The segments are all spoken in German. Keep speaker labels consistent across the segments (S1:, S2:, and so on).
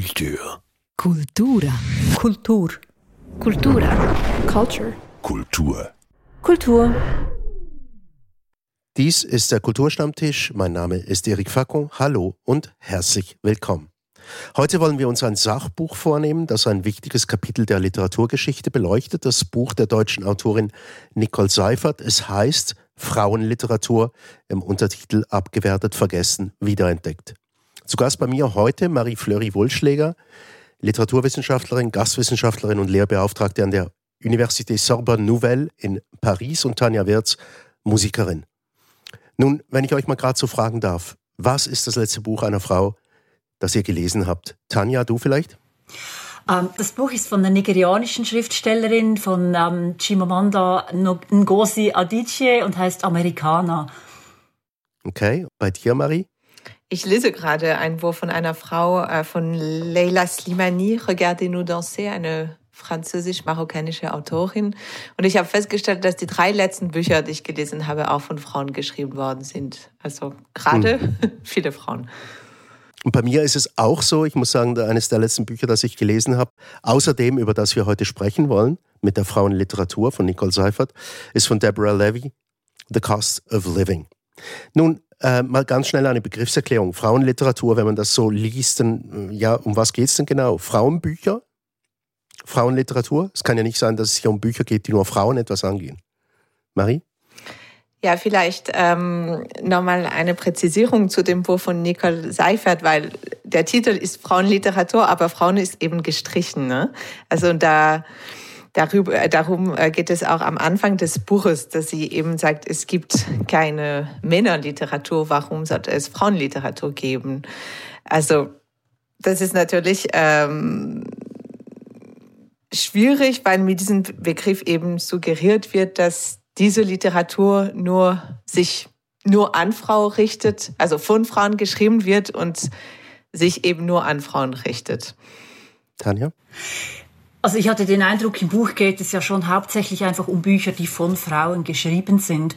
S1: Kultur.
S2: Kultura.
S3: Kultur.
S4: Kultura. Culture.
S1: Kultur.
S3: Kultur.
S5: Dies ist der Kulturstammtisch. Mein Name ist Eric Facon. Hallo und herzlich willkommen. Heute wollen wir uns ein Sachbuch vornehmen, das ein wichtiges Kapitel der Literaturgeschichte beleuchtet. Das Buch der deutschen Autorin Nicole Seifert. Es heißt Frauenliteratur im Untertitel Abgewertet, vergessen, wiederentdeckt. Zu Gast bei mir heute Marie-Fleury Wohlschläger, Literaturwissenschaftlerin, Gastwissenschaftlerin und Lehrbeauftragte an der Université Sorbonne Nouvelle in Paris und Tanja Wirz, Musikerin. Nun, wenn ich euch mal gerade so fragen darf, was ist das letzte Buch einer Frau, das ihr gelesen habt? Tanja, du vielleicht?
S3: Ähm, das Buch ist von einer nigerianischen Schriftstellerin, von ähm, Chimamanda Ngozi Adichie und heißt Amerikaner.
S5: Okay, bei dir, Marie?
S6: Ich lese gerade ein Buch von einer Frau, äh, von Leila Slimani, Regardez-nous danser, eine französisch-marokkanische Autorin. Und ich habe festgestellt, dass die drei letzten Bücher, die ich gelesen habe, auch von Frauen geschrieben worden sind. Also gerade hm. viele Frauen.
S5: Und bei mir ist es auch so, ich muss sagen, eines der letzten Bücher, das ich gelesen habe, außerdem über das wir heute sprechen wollen, mit der Frauenliteratur von Nicole Seifert, ist von Deborah Levy, The Cost of Living. Nun, äh, mal ganz schnell eine Begriffserklärung. Frauenliteratur, wenn man das so liest, dann, äh, ja, um was geht es denn genau? Frauenbücher? Frauenliteratur? Es kann ja nicht sein, dass es hier um Bücher geht, die nur Frauen etwas angehen. Marie?
S6: Ja, vielleicht ähm, nochmal eine Präzisierung zu dem Buch von Nicole Seifert, weil der Titel ist Frauenliteratur, aber Frauen ist eben gestrichen. Ne? Also da darüber, äh, darum äh, geht es auch am Anfang des Buches, dass sie eben sagt, es gibt keine Männerliteratur, warum sollte es Frauenliteratur geben? Also das ist natürlich ähm, schwierig, weil mit diesem Begriff eben suggeriert wird, dass diese Literatur nur sich nur an Frau richtet, also von Frauen geschrieben wird und sich eben nur an Frauen richtet.
S5: Tanja?
S3: Also ich hatte den Eindruck, im Buch geht es ja schon hauptsächlich einfach um Bücher, die von Frauen geschrieben sind.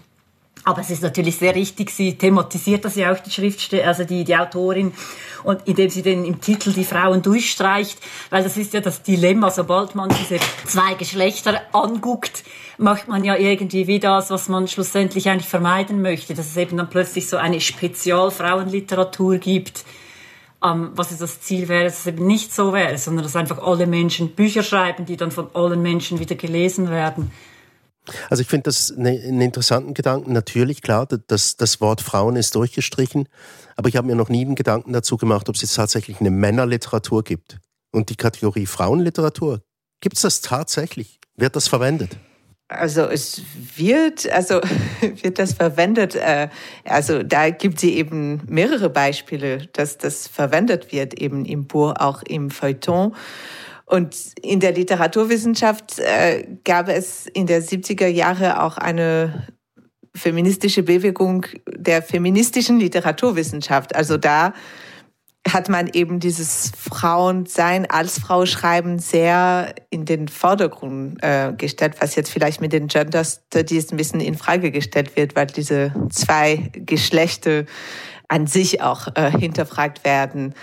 S3: Aber es ist natürlich sehr richtig, sie thematisiert das ja auch, die Schriftstellerin, also die, die Autorin, und indem sie den im Titel die Frauen durchstreicht, weil das ist ja das Dilemma, sobald man diese zwei Geschlechter anguckt, macht man ja irgendwie wie das, was man schlussendlich eigentlich vermeiden möchte, dass es eben dann plötzlich so eine Spezialfrauenliteratur gibt, ähm, was ist das Ziel wäre, dass es eben nicht so wäre, sondern dass einfach alle Menschen Bücher schreiben, die dann von allen Menschen wieder gelesen werden.
S5: Also ich finde das ne, einen interessanten Gedanken. Natürlich, klar, das, das Wort Frauen ist durchgestrichen, aber ich habe mir noch nie einen Gedanken dazu gemacht, ob es jetzt tatsächlich eine Männerliteratur gibt. Und die Kategorie Frauenliteratur, gibt es das tatsächlich? Wird das verwendet?
S6: Also es wird, also wird das verwendet. Äh, also da gibt sie eben mehrere Beispiele, dass das verwendet wird, eben im Buch, auch im Feuilleton. Und in der Literaturwissenschaft äh, gab es in der 70er Jahre auch eine feministische Bewegung der feministischen Literaturwissenschaft. Also da hat man eben dieses Frauensein als Frau schreiben sehr in den Vordergrund äh, gestellt, was jetzt vielleicht mit den Gender Studies ein bisschen in Frage gestellt wird, weil diese zwei Geschlechter an sich auch äh, hinterfragt werden.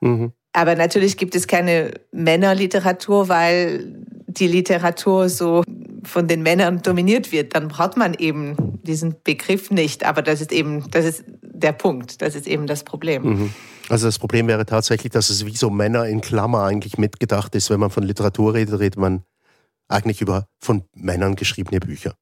S6: Mhm. Aber natürlich gibt es keine Männerliteratur, weil die Literatur so von den Männern dominiert wird. Dann braucht man eben diesen Begriff nicht. Aber das ist eben, das ist der Punkt. Das ist eben das Problem.
S5: Mhm. Also das Problem wäre tatsächlich, dass es wie so Männer in Klammer eigentlich mitgedacht ist. Wenn man von Literatur redet, redet man eigentlich über von Männern geschriebene Bücher.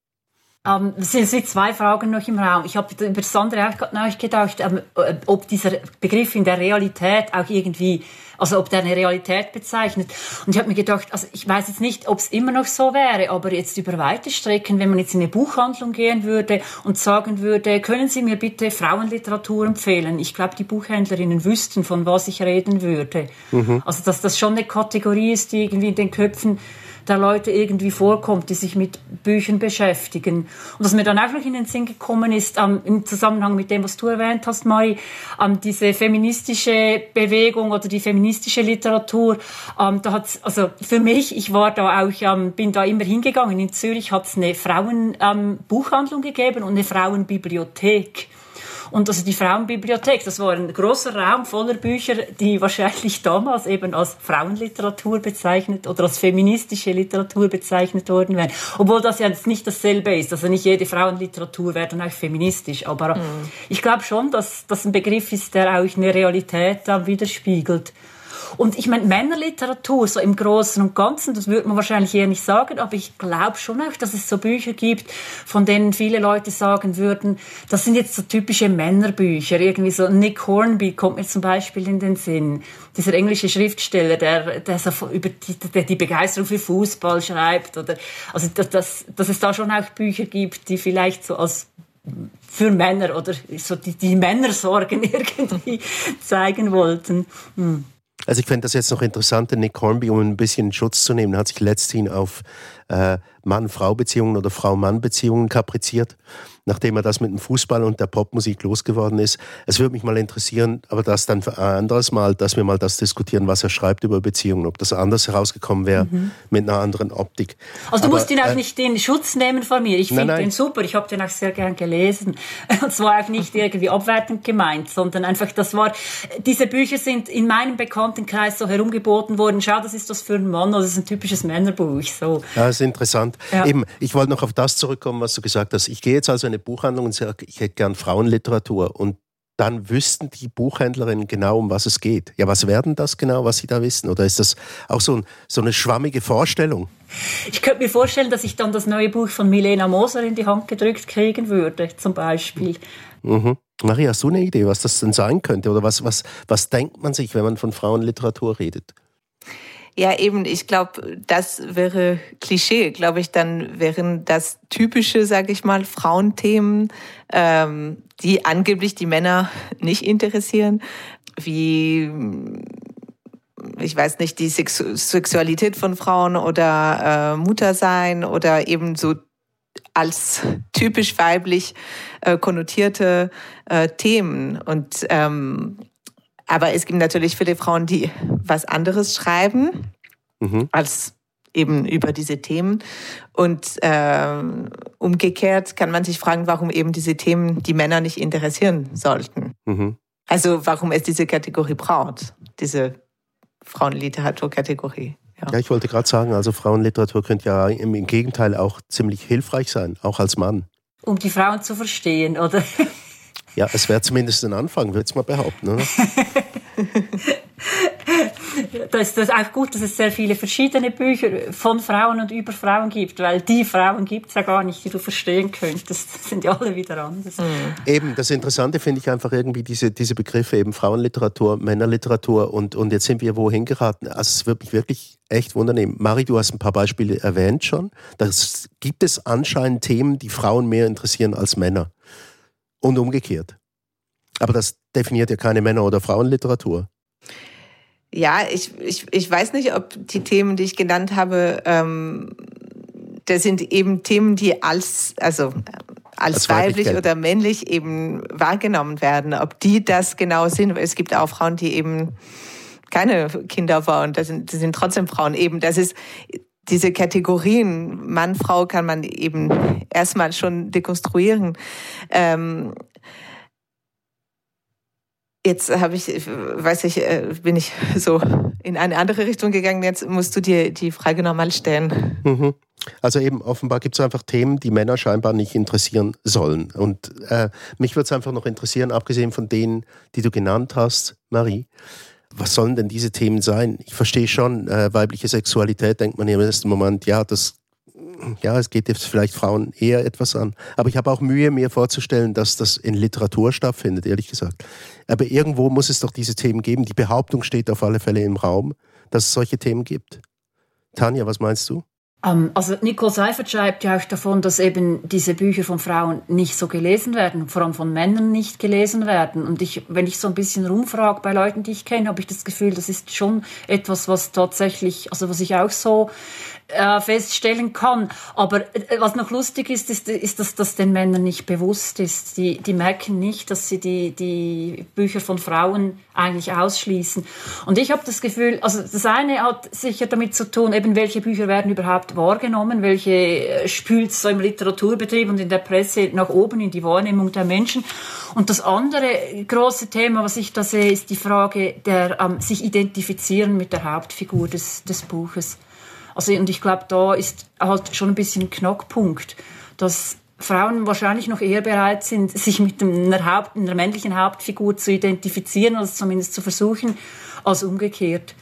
S3: Ähm, es sind zwei Fragen noch im Raum. Ich habe über das andere auch nachgedacht, ähm, ob dieser Begriff in der Realität auch irgendwie, also ob der eine Realität bezeichnet. Und ich habe mir gedacht, also ich weiß jetzt nicht, ob es immer noch so wäre, aber jetzt über weite Strecken, wenn man jetzt in eine Buchhandlung gehen würde und sagen würde, können Sie mir bitte Frauenliteratur empfehlen? Ich glaube, die Buchhändlerinnen wüssten, von was ich reden würde. Mhm. Also dass das schon eine Kategorie ist, die irgendwie in den Köpfen der Leute irgendwie vorkommt, die sich mit Büchern beschäftigen. Und was mir dann auch noch in den Sinn gekommen ist, ähm, im Zusammenhang mit dem, was du erwähnt hast, Mari, ähm, diese feministische Bewegung oder die feministische Literatur, ähm, da hat's, also für mich, ich war da auch, ähm, bin da immer hingegangen. In Zürich hat es eine Frauenbuchhandlung ähm, gegeben und eine Frauenbibliothek. Und also die Frauenbibliothek, das war ein großer Raum voller Bücher, die wahrscheinlich damals eben als Frauenliteratur bezeichnet oder als feministische Literatur bezeichnet worden wären. Obwohl das ja jetzt nicht dasselbe ist. Also nicht jede Frauenliteratur wäre dann auch feministisch. Aber mhm. ich glaube schon, dass das ein Begriff ist, der auch eine Realität dann widerspiegelt. Und ich meine, Männerliteratur, so im Großen und Ganzen, das würde man wahrscheinlich eher nicht sagen, aber ich glaube schon auch, dass es so Bücher gibt, von denen viele Leute sagen würden, das sind jetzt so typische Männerbücher. Irgendwie so Nick Hornby kommt mir zum Beispiel in den Sinn. Dieser englische Schriftsteller, der, der so über die, der die Begeisterung für Fußball schreibt. Oder, also, dass, dass, es da schon auch Bücher gibt, die vielleicht so als für Männer oder so die, die Männersorgen irgendwie zeigen wollten. Hm.
S5: Also ich fände das jetzt noch interessant, Nick Hornby, um ein bisschen Schutz zu nehmen, hat sich letzthin auf äh, Mann-Frau-Beziehungen oder Frau-Mann-Beziehungen kapriziert nachdem er das mit dem Fußball und der Popmusik losgeworden ist. Es würde mich mal interessieren, aber das dann für ein anderes Mal, dass wir mal das diskutieren, was er schreibt über Beziehungen, ob das anders herausgekommen wäre mhm. mit einer anderen Optik.
S3: Also du aber, musst ihn auch äh, nicht den Schutz nehmen von mir. Ich finde den super. Ich habe den auch sehr gern gelesen. Und zwar auch nicht irgendwie abwertend gemeint, sondern einfach, das war, diese Bücher sind in meinem Bekanntenkreis so herumgeboten worden. Schau, das ist das für einen Mann, das ist ein typisches Männerbuch. So.
S5: Ja, das ist interessant. Ja. Eben, ich wollte noch auf das zurückkommen, was du gesagt hast. Ich gehe jetzt also in eine Buchhandlung und sage, ich hätte gern Frauenliteratur und dann wüssten die Buchhändlerinnen genau, um was es geht. Ja, was werden das genau, was sie da wissen? Oder ist das auch so, ein, so eine schwammige Vorstellung?
S3: Ich könnte mir vorstellen, dass ich dann das neue Buch von Milena Moser in die Hand gedrückt kriegen würde, zum Beispiel.
S5: Mhm. Maria, hast du eine Idee, was das denn sein könnte? Oder was, was, was denkt man sich, wenn man von Frauenliteratur redet?
S6: Ja, eben, ich glaube, das wäre Klischee, glaube ich, dann wären das typische, sage ich mal, Frauenthemen, ähm, die angeblich die Männer nicht interessieren, wie ich weiß nicht, die Sexu Sexualität von Frauen oder äh, Muttersein oder eben so als typisch weiblich äh, konnotierte äh, Themen. Und ähm, aber es gibt natürlich viele Frauen, die was anderes schreiben mhm. als eben über diese Themen. Und äh, umgekehrt kann man sich fragen, warum eben diese Themen die Männer nicht interessieren sollten. Mhm. Also warum es diese Kategorie braucht, diese Frauenliteraturkategorie.
S5: Ja. ja, ich wollte gerade sagen, also Frauenliteratur könnte ja im Gegenteil auch ziemlich hilfreich sein, auch als Mann.
S3: Um die Frauen zu verstehen, oder?
S5: Ja, es wäre zumindest ein Anfang, würde ich mal behaupten, oder?
S3: das ist auch gut, dass es sehr viele verschiedene Bücher von Frauen und über Frauen gibt, weil die Frauen gibt es ja gar nicht, die du verstehen könntest. Das sind ja alle wieder anders. Mhm.
S5: Eben, das Interessante finde ich einfach irgendwie diese, diese Begriffe, eben Frauenliteratur, Männerliteratur und, und jetzt sind wir wohin geraten. Also es wird mich wirklich echt wundernehmen. Mari, du hast ein paar Beispiele erwähnt schon. Da gibt es anscheinend Themen, die Frauen mehr interessieren als Männer und umgekehrt. Aber das definiert ja keine Männer- oder Frauenliteratur.
S6: Ja, ich, ich, ich weiß nicht, ob die Themen, die ich genannt habe, ähm, das sind eben Themen, die als, also als, als weiblich oder männlich eben wahrgenommen werden. Ob die das genau sind, es gibt auch Frauen, die eben keine Kinder waren, das sind, das sind trotzdem Frauen eben. Das ist, diese Kategorien Mann, Frau kann man eben erstmal schon dekonstruieren. Ähm, jetzt habe ich, weiß ich, äh, bin ich so in eine andere Richtung gegangen. Jetzt musst du dir die Frage nochmal stellen.
S5: Mhm. Also eben offenbar gibt es einfach Themen, die Männer scheinbar nicht interessieren sollen. Und äh, mich würde es einfach noch interessieren, abgesehen von denen, die du genannt hast, Marie, was sollen denn diese Themen sein? Ich verstehe schon, äh, weibliche Sexualität denkt man im ersten Moment, ja, das ja, es geht jetzt vielleicht Frauen eher etwas an. Aber ich habe auch Mühe, mir vorzustellen, dass das in Literatur stattfindet, ehrlich gesagt. Aber irgendwo muss es doch diese Themen geben. Die Behauptung steht auf alle Fälle im Raum, dass es solche Themen gibt. Tanja, was meinst du?
S3: Ähm, also Nicole Seifert schreibt ja auch davon, dass eben diese Bücher von Frauen nicht so gelesen werden, vor allem von Männern nicht gelesen werden. Und ich, wenn ich so ein bisschen rumfrage bei Leuten, die ich kenne, habe ich das Gefühl, das ist schon etwas, was tatsächlich, also was ich auch so äh, feststellen kann. Aber äh, was noch lustig ist, ist, ist dass das den Männern nicht bewusst ist. Die, die merken nicht, dass sie die, die Bücher von Frauen eigentlich ausschließen. Und ich habe das Gefühl, also das eine hat sicher damit zu tun, eben welche Bücher werden überhaupt wahrgenommen, welche äh, spült so im Literaturbetrieb und in der Presse nach oben in die Wahrnehmung der Menschen. Und das andere große Thema, was ich da sehe, ist die Frage der ähm, sich identifizieren mit der Hauptfigur des, des Buches. Also, und ich glaube, da ist halt schon ein bisschen Knackpunkt, dass Frauen wahrscheinlich noch eher bereit sind, sich mit einer, Haupt-, einer männlichen Hauptfigur zu identifizieren, oder zumindest zu versuchen, als umgekehrt.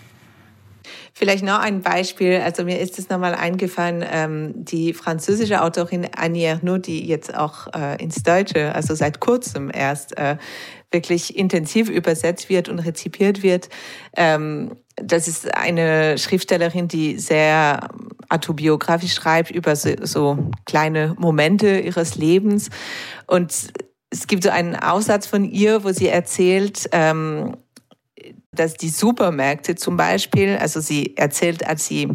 S6: Vielleicht noch ein Beispiel. Also mir ist es nochmal eingefallen, ähm, die französische Autorin Annie Ernaux, die jetzt auch äh, ins Deutsche, also seit kurzem erst äh, wirklich intensiv übersetzt wird und rezipiert wird. Ähm, das ist eine Schriftstellerin, die sehr autobiografisch schreibt über so, so kleine Momente ihres Lebens. Und es gibt so einen Aussatz von ihr, wo sie erzählt, ähm, dass die Supermärkte zum Beispiel, also sie erzählt, als sie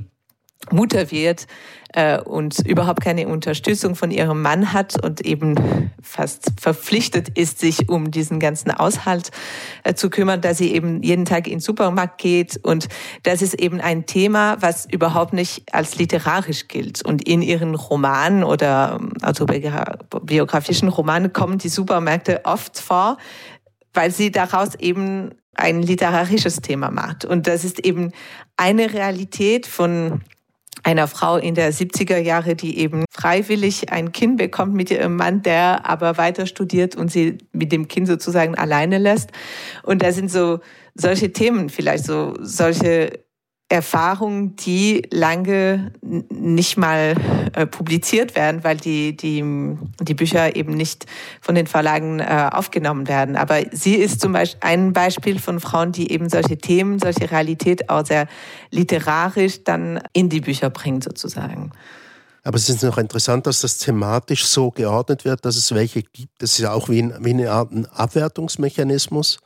S6: Mutter wird, äh, und überhaupt keine Unterstützung von ihrem Mann hat und eben fast verpflichtet ist, sich um diesen ganzen Aushalt äh, zu kümmern, dass sie eben jeden Tag in den Supermarkt geht. Und das ist eben ein Thema, was überhaupt nicht als literarisch gilt. Und in ihren Romanen oder ähm, autobiografischen Romanen kommen die Supermärkte oft vor, weil sie daraus eben ein literarisches Thema macht. Und das ist eben eine Realität von einer Frau in der 70er Jahre, die eben freiwillig ein Kind bekommt mit ihrem Mann, der aber weiter studiert und sie mit dem Kind sozusagen alleine lässt. Und da sind so solche Themen vielleicht, so solche Erfahrungen, die lange nicht mal äh, publiziert werden, weil die, die, die Bücher eben nicht von den Verlagen äh, aufgenommen werden. Aber sie ist zum Beispiel ein Beispiel von Frauen, die eben solche Themen, solche Realität auch sehr literarisch dann in die Bücher bringt sozusagen.
S5: Aber es ist noch interessant, dass das thematisch so geordnet wird, dass es welche gibt. Das ist ja auch wie, ein, wie eine Art Abwertungsmechanismus.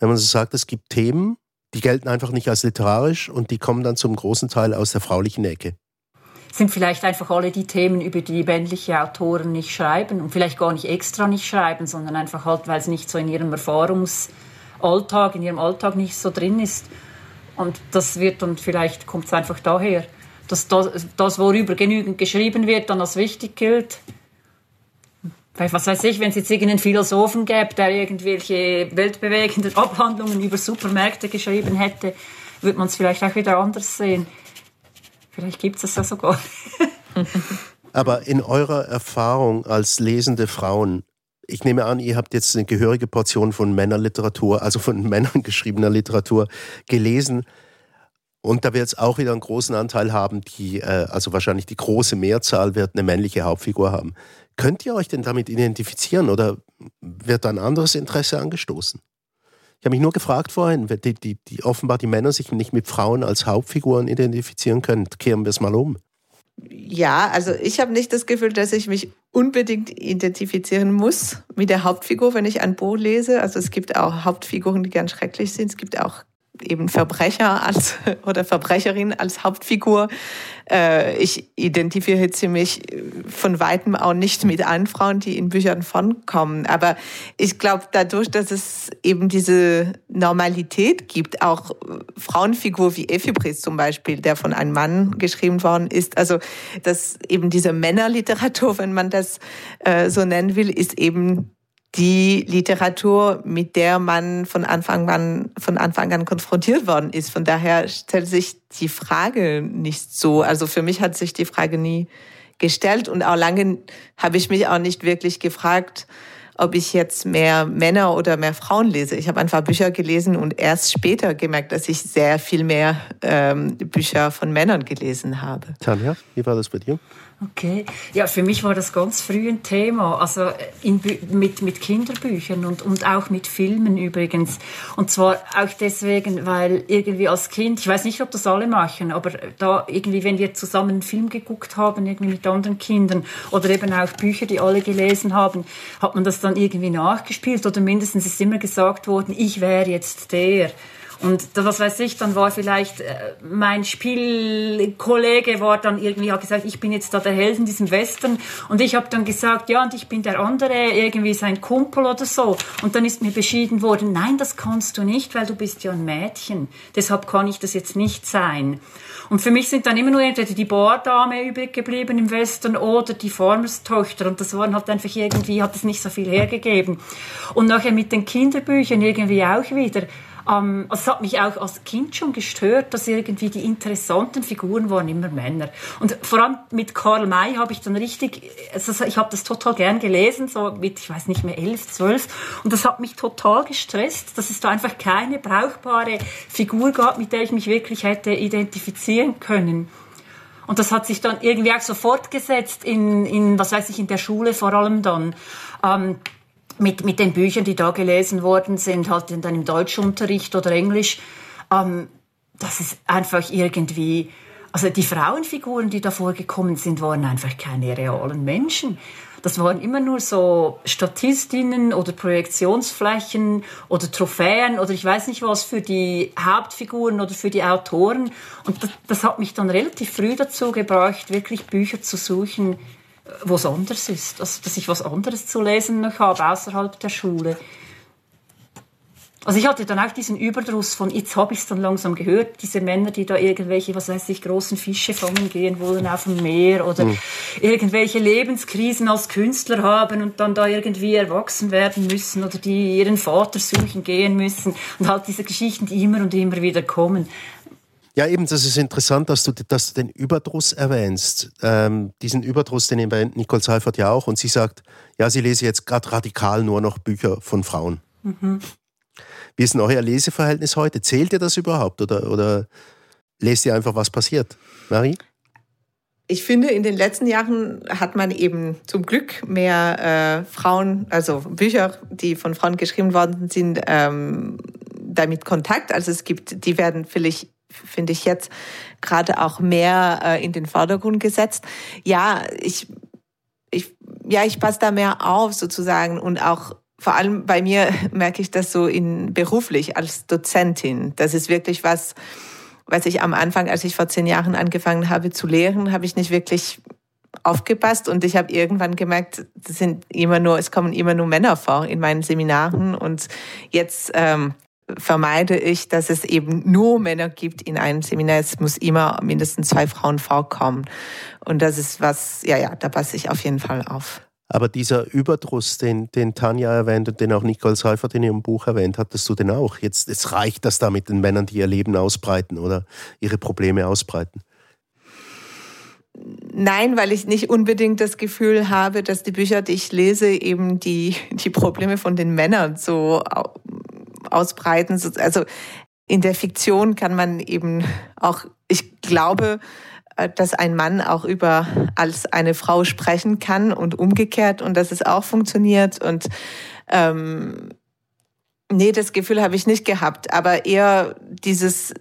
S5: Wenn man so sagt, es gibt Themen, die gelten einfach nicht als literarisch und die kommen dann zum großen Teil aus der fraulichen Ecke.
S3: Sind vielleicht einfach alle die Themen, über die männliche Autoren nicht schreiben und vielleicht gar nicht extra nicht schreiben, sondern einfach halt, weil es nicht so in ihrem Erfahrungsalltag, in ihrem Alltag nicht so drin ist. Und das wird dann vielleicht, kommt es einfach daher, dass das, das, worüber genügend geschrieben wird, dann als wichtig gilt was weiß ich, wenn es jetzt irgendeinen Philosophen gäbe, der irgendwelche weltbewegenden Abhandlungen über Supermärkte geschrieben hätte, würde man es vielleicht auch wieder anders sehen. Vielleicht gibt es das ja sogar.
S5: Aber in eurer Erfahrung als lesende Frauen, ich nehme an, ihr habt jetzt eine gehörige Portion von Männerliteratur, also von Männern geschriebener Literatur gelesen. Und da wird es auch wieder einen großen Anteil haben, die, äh, also wahrscheinlich die große Mehrzahl wird eine männliche Hauptfigur haben. Könnt ihr euch denn damit identifizieren oder wird da ein anderes Interesse angestoßen? Ich habe mich nur gefragt vorhin, die, die, die offenbar die Männer sich nicht mit Frauen als Hauptfiguren identifizieren können. Kehren wir es mal um.
S6: Ja, also ich habe nicht das Gefühl, dass ich mich unbedingt identifizieren muss mit der Hauptfigur, wenn ich ein Buch lese. Also es gibt auch Hauptfiguren, die ganz schrecklich sind. Es gibt auch eben Verbrecher als oder Verbrecherin als Hauptfigur. Äh, ich identifiziere mich von weitem auch nicht mit allen Frauen, die in Büchern vorkommen. Aber ich glaube, dadurch, dass es eben diese Normalität gibt, auch Frauenfigur wie Ephibris zum Beispiel, der von einem Mann geschrieben worden ist, also dass eben diese Männerliteratur, wenn man das äh, so nennen will, ist eben die Literatur, mit der man von Anfang an, von Anfang an konfrontiert worden ist. Von daher stellt sich die Frage nicht so. Also für mich hat sich die Frage nie gestellt und auch lange habe ich mich auch nicht wirklich gefragt, ob ich jetzt mehr Männer oder mehr Frauen lese. Ich habe einfach Bücher gelesen und erst später gemerkt, dass ich sehr viel mehr ähm, Bücher von Männern gelesen habe.
S5: Tanja, wie war das bei dir?
S3: Okay, ja, für mich war das ganz früh ein Thema, also in, mit, mit Kinderbüchern und, und auch mit Filmen übrigens. Und zwar auch deswegen, weil irgendwie als Kind, ich weiß nicht, ob das alle machen, aber da irgendwie, wenn wir zusammen einen Film geguckt haben, irgendwie mit anderen Kindern oder eben auch Bücher, die alle gelesen haben, hat man das dann irgendwie nachgespielt oder mindestens ist immer gesagt worden, ich wäre jetzt der. Und was weiß ich, dann war vielleicht äh, mein Spielkollege war dann irgendwie hat gesagt, ich bin jetzt da der Held in diesem Western und ich habe dann gesagt, ja und ich bin der andere, irgendwie sein Kumpel oder so. Und dann ist mir beschieden worden, nein, das kannst du nicht, weil du bist ja ein Mädchen. Deshalb kann ich das jetzt nicht sein. Und für mich sind dann immer nur entweder die Bordame übrig geblieben im Western oder die Farmerstochter. Und das waren halt einfach irgendwie, hat es nicht so viel hergegeben. Und nachher mit den Kinderbüchern irgendwie auch wieder. Ähm, es hat mich auch als Kind schon gestört, dass irgendwie die interessanten Figuren waren immer Männer. Und vor allem mit Karl May habe ich dann richtig, also ich habe das total gern gelesen, so mit, ich weiß nicht mehr, elf, zwölf. Und das hat mich total gestresst, dass es da einfach keine brauchbare Figur gab, mit der ich mich wirklich hätte identifizieren können. Und das hat sich dann irgendwie auch so fortgesetzt in, in was weiß ich, in der Schule vor allem dann. Ähm, mit, mit den Büchern, die da gelesen worden sind, halt dann im Deutschunterricht oder Englisch, ähm, das ist einfach irgendwie, also die Frauenfiguren, die da vorgekommen sind, waren einfach keine realen Menschen. Das waren immer nur so Statistinnen oder Projektionsflächen oder Trophäen oder ich weiß nicht was für die Hauptfiguren oder für die Autoren. Und das, das hat mich dann relativ früh dazu gebracht, wirklich Bücher zu suchen, wo es anders ist. Also, dass ich was anderes zu lesen noch habe, außerhalb der Schule. Also ich hatte dann auch diesen Überdruss von, jetzt habe ich es dann langsam gehört, diese Männer, die da irgendwelche, was weiß ich, großen Fische fangen gehen wollen auf dem Meer oder mhm. irgendwelche Lebenskrisen als Künstler haben und dann da irgendwie erwachsen werden müssen oder die ihren Vater suchen gehen müssen und halt diese Geschichten, die immer und immer wieder kommen.
S5: Ja, eben, das ist interessant, dass du, dass du den Überdruss erwähnst. Ähm, diesen Überdruss, den erwähnt Nicole Seifert ja auch. Und sie sagt, ja, sie lese jetzt gerade radikal nur noch Bücher von Frauen. Mhm. Wie ist denn euer Leseverhältnis heute? Zählt ihr das überhaupt oder, oder lest ihr einfach, was passiert? Marie?
S6: Ich finde, in den letzten Jahren hat man eben zum Glück mehr äh, Frauen, also Bücher, die von Frauen geschrieben worden sind, ähm, damit Kontakt. Also es gibt, die werden vielleicht finde ich jetzt gerade auch mehr äh, in den Vordergrund gesetzt. Ja, ich, ich, ja, ich passe da mehr auf sozusagen und auch vor allem bei mir merke ich das so in beruflich als Dozentin. Das ist wirklich was, was ich am Anfang, als ich vor zehn Jahren angefangen habe zu lehren, habe ich nicht wirklich aufgepasst und ich habe irgendwann gemerkt, es sind immer nur, es kommen immer nur Männer vor in meinen Seminaren und jetzt ähm, vermeide ich, dass es eben nur Männer gibt in einem Seminar. Es muss immer mindestens zwei Frauen vorkommen. Und das ist was, ja, ja, da passe ich auf jeden Fall auf.
S5: Aber dieser Überdruss, den, den Tanja erwähnt und den auch Nicole Seifert in ihrem Buch erwähnt, hattest du den auch? Jetzt, jetzt reicht das da mit den Männern, die ihr Leben ausbreiten oder ihre Probleme ausbreiten.
S6: Nein, weil ich nicht unbedingt das Gefühl habe, dass die Bücher, die ich lese, eben die, die Probleme von den Männern so ausbreiten. Also in der Fiktion kann man eben auch, ich glaube, äh, dass ein Mann auch über als eine Frau sprechen kann und umgekehrt und dass es auch funktioniert und ähm, nee, das Gefühl habe ich nicht gehabt, aber eher dieses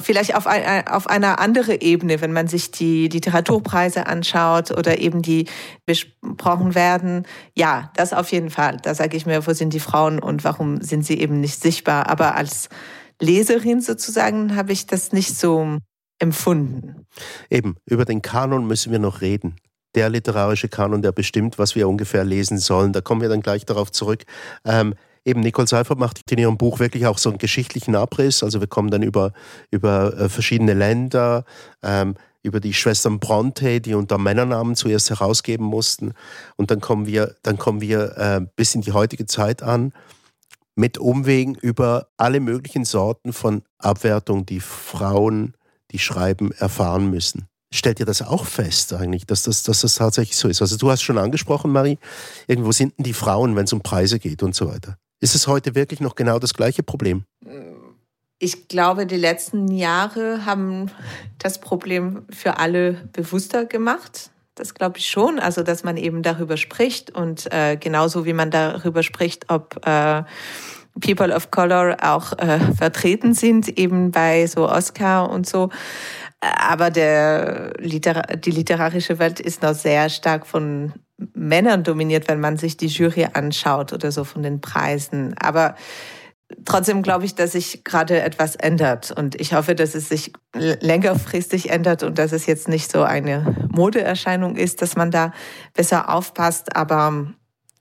S6: vielleicht auf, ein, auf einer anderen Ebene, wenn man sich die Literaturpreise anschaut oder eben die besprochen werden. Ja, das auf jeden Fall. Da sage ich mir, wo sind die Frauen und warum sind sie eben nicht sichtbar? Aber als Leserin sozusagen habe ich das nicht so empfunden.
S5: Eben, über den Kanon müssen wir noch reden. Der literarische Kanon, der bestimmt, was wir ungefähr lesen sollen. Da kommen wir dann gleich darauf zurück. Ähm, eben Nicole Seifert macht in ihrem Buch wirklich auch so einen geschichtlichen Abriss. Also wir kommen dann über, über äh, verschiedene Länder, ähm, über die Schwestern Bronte, die unter Männernamen zuerst herausgeben mussten. Und dann kommen wir, dann kommen wir äh, bis in die heutige Zeit an mit Umwegen über alle möglichen Sorten von Abwertung, die Frauen, die schreiben, erfahren müssen. Stellt ihr das auch fest eigentlich, dass das, dass das tatsächlich so ist? Also du hast schon angesprochen, Marie, irgendwo sind denn die Frauen, wenn es um Preise geht und so weiter. Ist es heute wirklich noch genau das gleiche Problem?
S6: Ich glaube, die letzten Jahre haben das Problem für alle bewusster gemacht. Das glaube ich schon. Also, dass man eben darüber spricht und äh, genauso wie man darüber spricht, ob äh, People of Color auch äh, vertreten sind, eben bei so Oscar und so. Aber der Liter die literarische Welt ist noch sehr stark von Männern dominiert, wenn man sich die Jury anschaut oder so von den Preisen. Aber trotzdem glaube ich, dass sich gerade etwas ändert. Und ich hoffe, dass es sich längerfristig ändert und dass es jetzt nicht so eine Modeerscheinung ist, dass man da besser aufpasst. Aber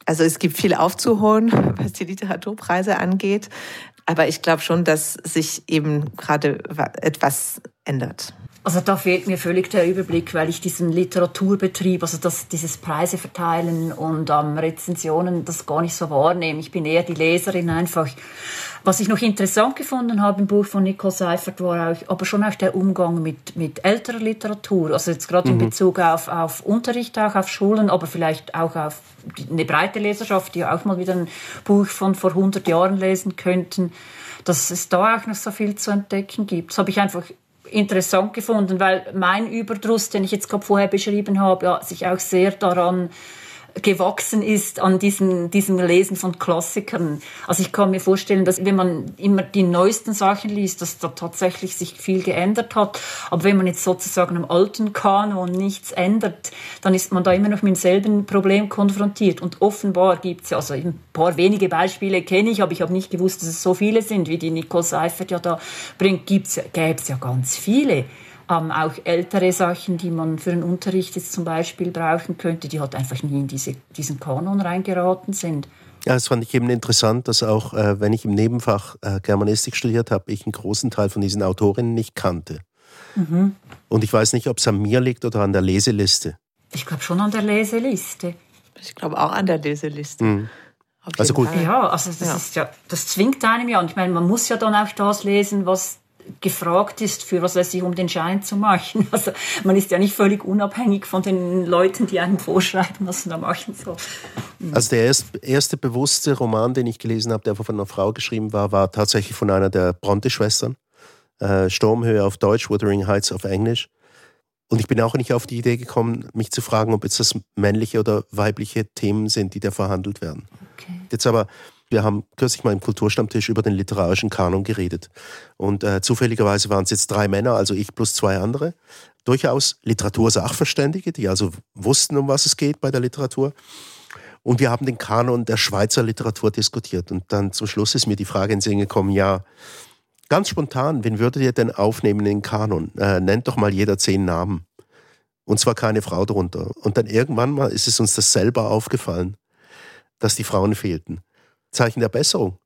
S6: also es gibt viel aufzuholen, was die Literaturpreise angeht. Aber ich glaube schon, dass sich eben gerade etwas ändert.
S3: Also da fehlt mir völlig der Überblick, weil ich diesen Literaturbetrieb, also das, dieses Preise verteilen und ähm, Rezensionen, das gar nicht so wahrnehme. Ich bin eher die Leserin einfach. Was ich noch interessant gefunden habe im Buch von Nicole Seifert war auch, aber schon auch der Umgang mit, mit älterer Literatur. Also jetzt gerade mhm. in Bezug auf, auf Unterricht, auch auf Schulen, aber vielleicht auch auf eine breite Leserschaft, die auch mal wieder ein Buch von vor 100 Jahren lesen könnten dass es da auch noch so viel zu entdecken gibt. Das habe ich einfach interessant gefunden, weil mein Überdruss, den ich jetzt gerade vorher beschrieben habe, ja, sich auch sehr daran gewachsen ist an diesem, diesem Lesen von Klassikern. Also ich kann mir vorstellen, dass wenn man immer die neuesten Sachen liest, dass da tatsächlich sich viel geändert hat. Aber wenn man jetzt sozusagen am alten Kanon nichts ändert, dann ist man da immer noch mit demselben Problem konfrontiert. Und offenbar gibt es ja, also ein paar wenige Beispiele kenne ich, aber ich habe nicht gewusst, dass es so viele sind, wie die Nicole Seifert ja da bringt, gäbe es ja ganz viele ähm, auch ältere Sachen, die man für den Unterricht jetzt zum Beispiel brauchen könnte, die halt einfach nie in diese, diesen Kanon reingeraten sind.
S5: Ja, das fand ich eben interessant, dass auch, äh, wenn ich im Nebenfach äh, Germanistik studiert habe, ich einen großen Teil von diesen Autorinnen nicht kannte. Mhm. Und ich weiß nicht, ob es an mir liegt oder an der Leseliste.
S3: Ich glaube schon an der Leseliste.
S6: Ich glaube auch an der Leseliste. Mhm.
S5: Also gut.
S3: Ja, also das ja. ist ja, das zwingt einem ja. Und ich meine, man muss ja dann auch das lesen, was gefragt ist, für was weiß ich, um den Schein zu machen. Also man ist ja nicht völlig unabhängig von den Leuten, die einem vorschreiben, was man da machen soll.
S5: Also der erste, erste bewusste Roman, den ich gelesen habe, der von einer Frau geschrieben war, war tatsächlich von einer der Bronte-Schwestern. Äh, Sturmhöhe auf Deutsch, Wuthering Heights auf Englisch. Und ich bin auch nicht auf die Idee gekommen, mich zu fragen, ob jetzt das männliche oder weibliche Themen sind, die da verhandelt werden. Okay. Jetzt aber wir haben kürzlich mal im Kulturstammtisch über den literarischen Kanon geredet. Und äh, zufälligerweise waren es jetzt drei Männer, also ich plus zwei andere. Durchaus Literatursachverständige, die also wussten, um was es geht bei der Literatur. Und wir haben den Kanon der Schweizer Literatur diskutiert. Und dann zum Schluss ist mir die Frage in den Sinn gekommen, ja, ganz spontan, wen würdet ihr denn aufnehmen in den Kanon? Äh, nennt doch mal jeder zehn Namen. Und zwar keine Frau darunter. Und dann irgendwann mal ist es uns das selber aufgefallen, dass die Frauen fehlten. Zeichen der Besserung.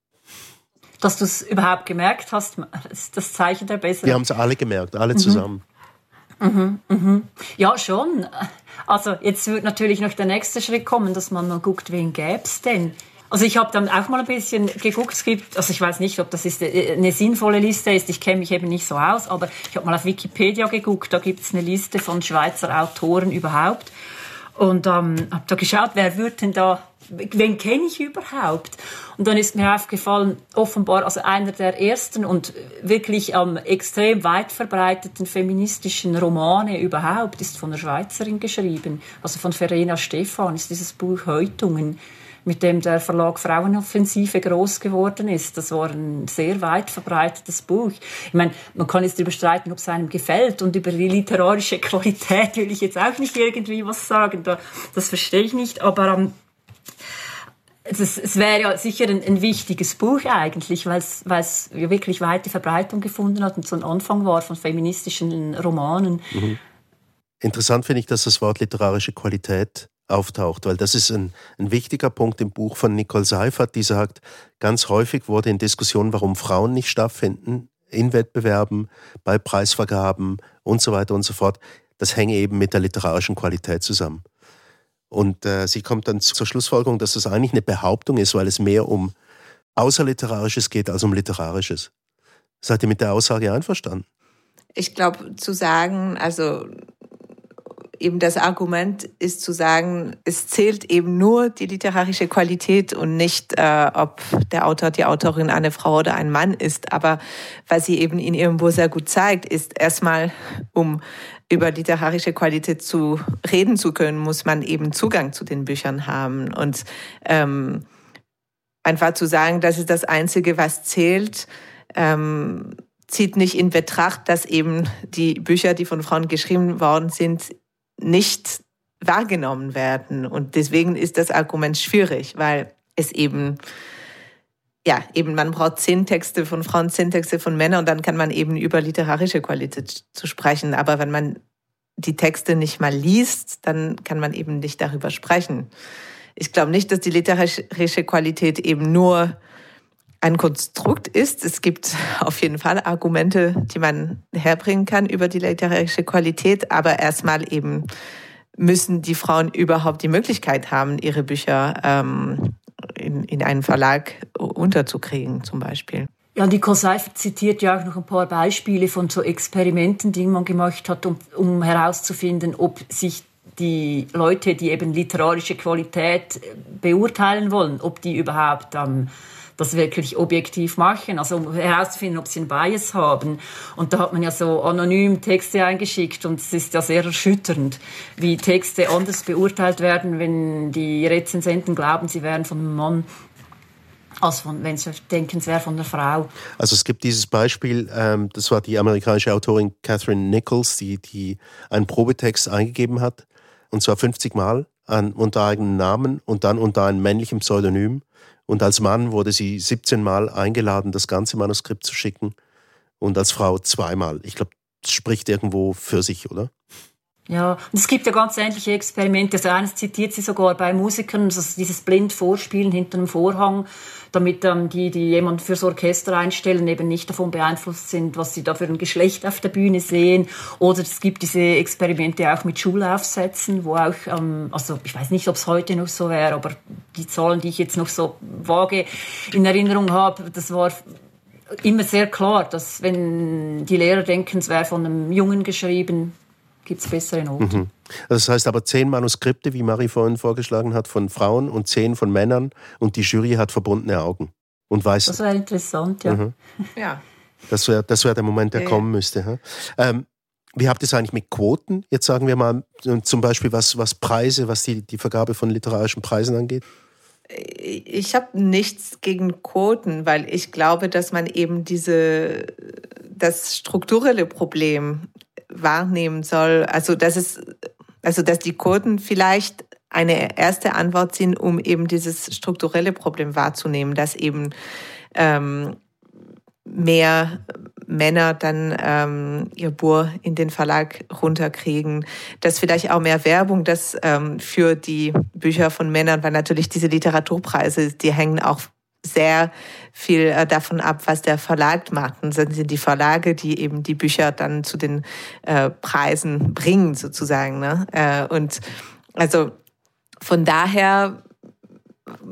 S3: Dass du es überhaupt gemerkt hast, ist das Zeichen der Besserung.
S5: Wir haben es alle gemerkt, alle mhm. zusammen.
S3: Mhm, mhm. Ja, schon. Also jetzt wird natürlich noch der nächste Schritt kommen, dass man mal guckt, wen gäbe es denn? Also ich habe dann auch mal ein bisschen geguckt, es gibt, also ich weiß nicht, ob das ist äh, eine sinnvolle Liste ist, ich kenne mich eben nicht so aus, aber ich habe mal auf Wikipedia geguckt, da gibt es eine Liste von Schweizer Autoren überhaupt und ähm, habe da geschaut, wer wird denn da wen kenne ich überhaupt? Und dann ist mir aufgefallen, offenbar, also einer der ersten und wirklich ähm, extrem weit verbreiteten feministischen Romane überhaupt ist von einer Schweizerin geschrieben, also von Verena Stephan, ist dieses Buch Häutungen mit dem der Verlag Frauenoffensive groß geworden ist. Das war ein sehr weit verbreitetes Buch. Ich meine, man kann jetzt darüber streiten, ob es einem gefällt und über die literarische Qualität will ich jetzt auch nicht irgendwie was sagen. das verstehe ich nicht, aber ähm, es, es wäre ja sicher ein, ein, wichtiges Buch eigentlich, weil es ja wirklich weite Verbreitung gefunden hat und so ein Anfang war von feministischen Romanen. Mhm.
S5: Interessant finde ich, dass das Wort literarische Qualität auftaucht, weil das ist ein, ein wichtiger Punkt im Buch von Nicole Seifert, die sagt, ganz häufig wurde in Diskussionen, warum Frauen nicht stattfinden, in Wettbewerben, bei Preisvergaben und so weiter und so fort, das hänge eben mit der literarischen Qualität zusammen. Und äh, sie kommt dann zur Schlussfolgerung, dass das eigentlich eine Behauptung ist, weil es mehr um Außerliterarisches geht als um Literarisches. Seid ihr mit der Aussage einverstanden?
S6: Ich glaube, zu sagen, also eben das Argument ist zu sagen, es zählt eben nur die literarische Qualität und nicht, äh, ob der Autor, die Autorin eine Frau oder ein Mann ist. Aber was sie eben in ihrem Buch sehr gut zeigt, ist erstmal, um über literarische Qualität zu reden zu können, muss man eben Zugang zu den Büchern haben. Und ähm, einfach zu sagen, das ist das Einzige, was zählt, ähm, zieht nicht in Betracht, dass eben die Bücher, die von Frauen geschrieben worden sind, nicht wahrgenommen werden. Und deswegen ist das Argument schwierig, weil es eben ja, eben man braucht zehn Texte von Frauen, zehn Texte von Männern und dann kann man eben über literarische Qualität zu sprechen. Aber wenn man die Texte nicht mal liest, dann kann man eben nicht darüber sprechen. Ich glaube nicht, dass die literarische Qualität eben nur ein Konstrukt ist. Es gibt auf jeden Fall Argumente, die man herbringen kann über die literarische Qualität, aber erstmal eben müssen die Frauen überhaupt die Möglichkeit haben, ihre Bücher ähm, in, in einen Verlag unterzukriegen, zum Beispiel.
S3: Ja, Nicole Seifert zitiert ja auch noch ein paar Beispiele von so Experimenten, die man gemacht hat, um, um herauszufinden, ob sich die Leute, die eben literarische Qualität beurteilen wollen, ob die überhaupt ähm, das wirklich objektiv machen, also um herauszufinden, ob sie einen Bias haben. Und da hat man ja so anonym Texte eingeschickt und es ist ja sehr erschütternd, wie Texte anders beurteilt werden, wenn die Rezensenten glauben, sie wären von einem Mann als von, wenn sie denken, es wäre von einer Frau.
S5: Also es gibt dieses Beispiel, ähm, das war die amerikanische Autorin Catherine Nichols, die, die einen Probetext eingegeben hat, und zwar 50 Mal an, unter eigenem Namen und dann unter einem männlichen Pseudonym. Und als Mann wurde sie 17 Mal eingeladen, das ganze Manuskript zu schicken und als Frau zweimal. Ich glaube, das spricht irgendwo für sich, oder?
S3: Ja, und es gibt ja ganz ähnliche Experimente. Also eines zitiert sie sogar bei Musikern, also dieses blind Vorspielen hinter einem Vorhang, damit ähm, die, die jemand fürs Orchester einstellen, eben nicht davon beeinflusst sind, was sie da für ein Geschlecht auf der Bühne sehen. Oder es gibt diese Experimente auch mit Schulaufsätzen, wo auch, ähm, also ich weiß nicht, ob es heute noch so wäre, aber die Zahlen, die ich jetzt noch so vage in Erinnerung habe, das war immer sehr klar, dass wenn die Lehrer denken, es wäre von einem Jungen geschrieben, gibt es bessere Noten. Mhm.
S5: Das heißt aber zehn Manuskripte, wie Marie vorhin vorgeschlagen hat, von Frauen und zehn von Männern und die Jury hat verbundene Augen und weiß.
S3: Das wäre interessant, ja. Mhm.
S6: ja.
S5: Das wäre das wär der Moment, der ja, kommen müsste. Ähm, wie habt ihr es eigentlich mit Quoten? Jetzt sagen wir mal zum Beispiel, was, was Preise, was die, die Vergabe von literarischen Preisen angeht.
S6: Ich habe nichts gegen Quoten, weil ich glaube, dass man eben diese das strukturelle Problem wahrnehmen soll. Also, dass es, also, dass die Quoten vielleicht eine erste Antwort sind, um eben dieses strukturelle Problem wahrzunehmen, dass eben ähm, mehr Männer dann ähm, ihr Buch in den Verlag runterkriegen, dass vielleicht auch mehr Werbung das ähm, für die Bücher von Männern, weil natürlich diese Literaturpreise, die hängen auch sehr viel äh, davon ab, was der Verlag macht. Und das sind die Verlage, die eben die Bücher dann zu den äh, Preisen bringen, sozusagen. Ne? Äh, und also von daher,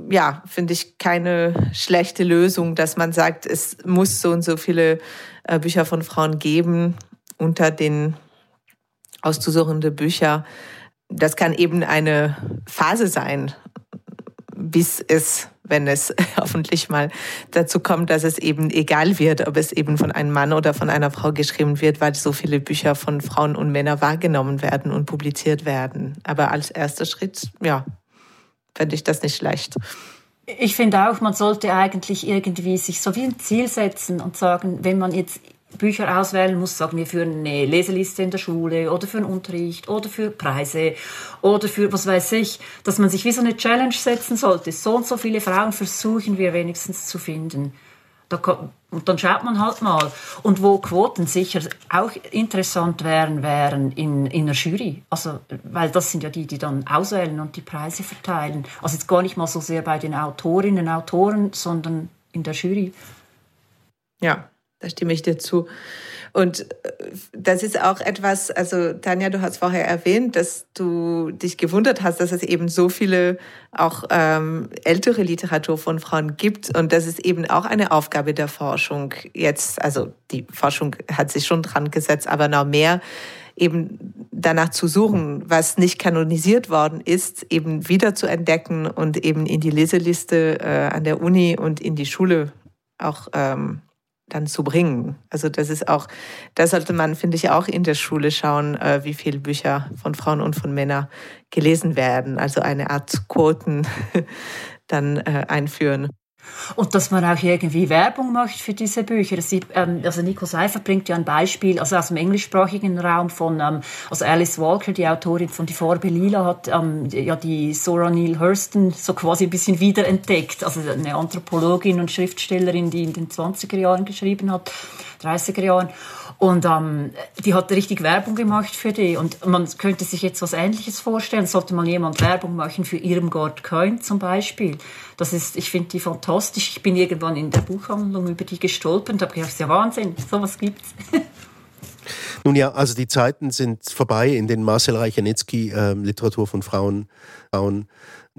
S6: ja, finde ich keine schlechte Lösung, dass man sagt, es muss so und so viele äh, Bücher von Frauen geben unter den auszusuchenden Bücher. Das kann eben eine Phase sein, bis es wenn es hoffentlich mal dazu kommt, dass es eben egal wird, ob es eben von einem Mann oder von einer Frau geschrieben wird, weil so viele Bücher von Frauen und Männern wahrgenommen werden und publiziert werden. Aber als erster Schritt, ja, fände ich das nicht schlecht.
S3: Ich finde auch, man sollte eigentlich irgendwie sich so wie ein Ziel setzen und sagen, wenn man jetzt Bücher auswählen muss, sagen wir für eine Leseliste in der Schule oder für einen Unterricht oder für Preise oder für was weiß ich, dass man sich wie so eine Challenge setzen sollte. So und so viele Frauen versuchen wir wenigstens zu finden. Da kommt, und dann schaut man halt mal. Und wo Quoten sicher auch interessant wären, wären in, in der Jury. Also, weil das sind ja die, die dann auswählen und die Preise verteilen. Also jetzt gar nicht mal so sehr bei den Autorinnen, Autoren, sondern in der Jury.
S6: Ja, da stimme ich dir zu. Und äh, das ist auch etwas, also Tanja, du hast vorher erwähnt, dass du dich gewundert hast, dass es eben so viele auch ähm, ältere Literatur von Frauen gibt. Und das ist eben auch eine Aufgabe der Forschung jetzt, also die Forschung hat sich schon dran gesetzt, aber noch mehr eben danach zu suchen, was nicht kanonisiert worden ist, eben wieder zu entdecken und eben in die Leseliste äh, an der Uni und in die Schule auch ähm, dann zu bringen. Also das ist auch, da sollte man, finde ich, auch in der Schule schauen, äh, wie viele Bücher von Frauen und von Männern gelesen werden. Also eine Art Quoten dann äh, einführen.
S3: Und dass man auch irgendwie Werbung macht für diese Bücher. Ähm, also Nico Seifer bringt ja ein Beispiel, also aus dem englischsprachigen Raum von, ähm, also Alice Walker, die Autorin von Die Farbe Lila, hat ähm, ja die Sora Neale Hurston so quasi ein bisschen wiederentdeckt. Also eine Anthropologin und Schriftstellerin, die in den 20er Jahren geschrieben hat, 30er Jahren. Und ähm, die hat richtig Werbung gemacht für die. Und man könnte sich jetzt was Ähnliches vorstellen. Sollte mal jemand Werbung machen für Irmgard Coin zum Beispiel. Das ist, ich finde die fantastisch. Ich bin irgendwann in der Buchhandlung über die gestolpert habe gedacht, das ist ja Wahnsinn, sowas gibt's.
S5: Nun ja, also die Zeiten sind vorbei, in denen Marcel Reichenetsky äh, Literatur von Frauen, Frauen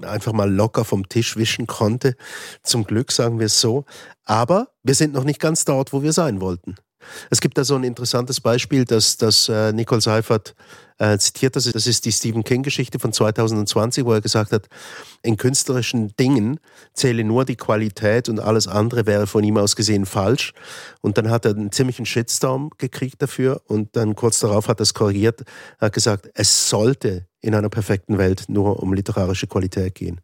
S5: einfach mal locker vom Tisch wischen konnte. Zum Glück sagen wir es so. Aber wir sind noch nicht ganz dort, wo wir sein wollten. Es gibt da so ein interessantes Beispiel, dass, dass äh, Nicole Seifert äh, zitiert. Das ist, das ist die Stephen King-Geschichte von 2020, wo er gesagt hat, in künstlerischen Dingen zähle nur die Qualität und alles andere wäre von ihm aus gesehen falsch. Und dann hat er einen ziemlichen Shitstorm gekriegt dafür und dann kurz darauf hat er es korrigiert, hat gesagt, es sollte in einer perfekten Welt nur um literarische Qualität gehen.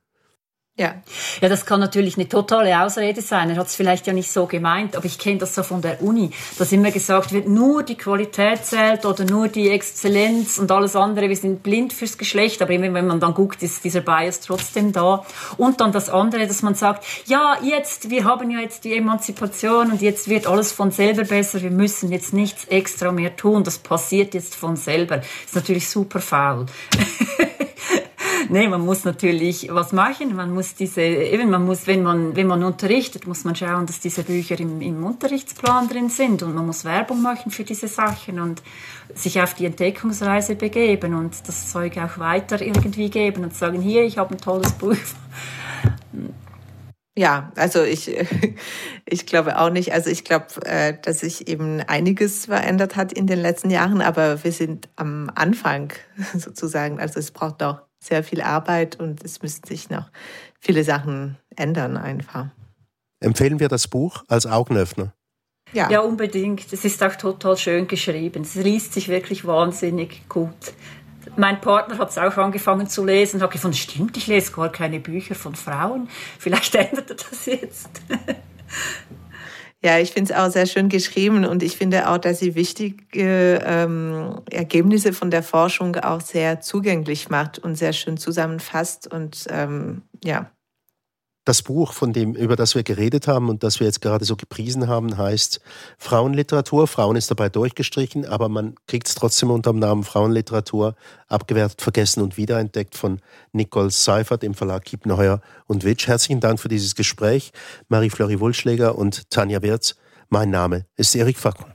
S3: Ja. Ja, das kann natürlich eine totale Ausrede sein. Er hat es vielleicht ja nicht so gemeint, aber ich kenne das so von der Uni, dass immer gesagt wird, nur die Qualität zählt oder nur die Exzellenz und alles andere, wir sind blind fürs Geschlecht, aber immer wenn man dann guckt, ist dieser Bias trotzdem da. Und dann das andere, dass man sagt, ja, jetzt, wir haben ja jetzt die Emanzipation und jetzt wird alles von selber besser, wir müssen jetzt nichts extra mehr tun, das passiert jetzt von selber. Ist natürlich super faul. nee, man muss natürlich was machen. Man muss diese, eben, man muss, wenn man, wenn man unterrichtet, muss man schauen, dass diese Bücher im, im Unterrichtsplan drin sind und man muss Werbung machen für diese Sachen und sich auf die Entdeckungsreise begeben und das Zeug auch weiter irgendwie geben und sagen, hier, ich habe ein tolles Buch.
S6: Ja, also ich, ich glaube auch nicht. Also ich glaube, äh, dass sich eben einiges verändert hat in den letzten Jahren, aber wir sind am Anfang sozusagen. Also es braucht auch sehr viel Arbeit und es müssten sich noch viele Sachen ändern einfach.
S5: Empfehlen wir das Buch als Augenöffner?
S3: Ja. ja, unbedingt. Es ist auch total schön geschrieben. Es liest sich wirklich wahnsinnig gut. Mein Partner hat es auch angefangen zu lesen und hat gefunden, stimmt, ich lese gar keine Bücher von Frauen. Vielleicht ändert er das jetzt.
S6: Ja, ich finde es auch sehr schön geschrieben und ich finde auch, dass sie wichtige ähm, Ergebnisse von der Forschung auch sehr zugänglich macht und sehr schön zusammenfasst und ähm, ja,
S5: das Buch, von dem, über das wir geredet haben und das wir jetzt gerade so gepriesen haben, heißt Frauenliteratur. Frauen ist dabei durchgestrichen, aber man kriegt es trotzdem unter dem Namen Frauenliteratur, abgewertet, vergessen und wiederentdeckt von Nicole Seifert im Verlag Kiepenheuer und Witsch. Herzlichen Dank für dieses Gespräch, Marie-Fleury Wulschläger und Tanja Wirz. Mein Name ist Erik Fackmann.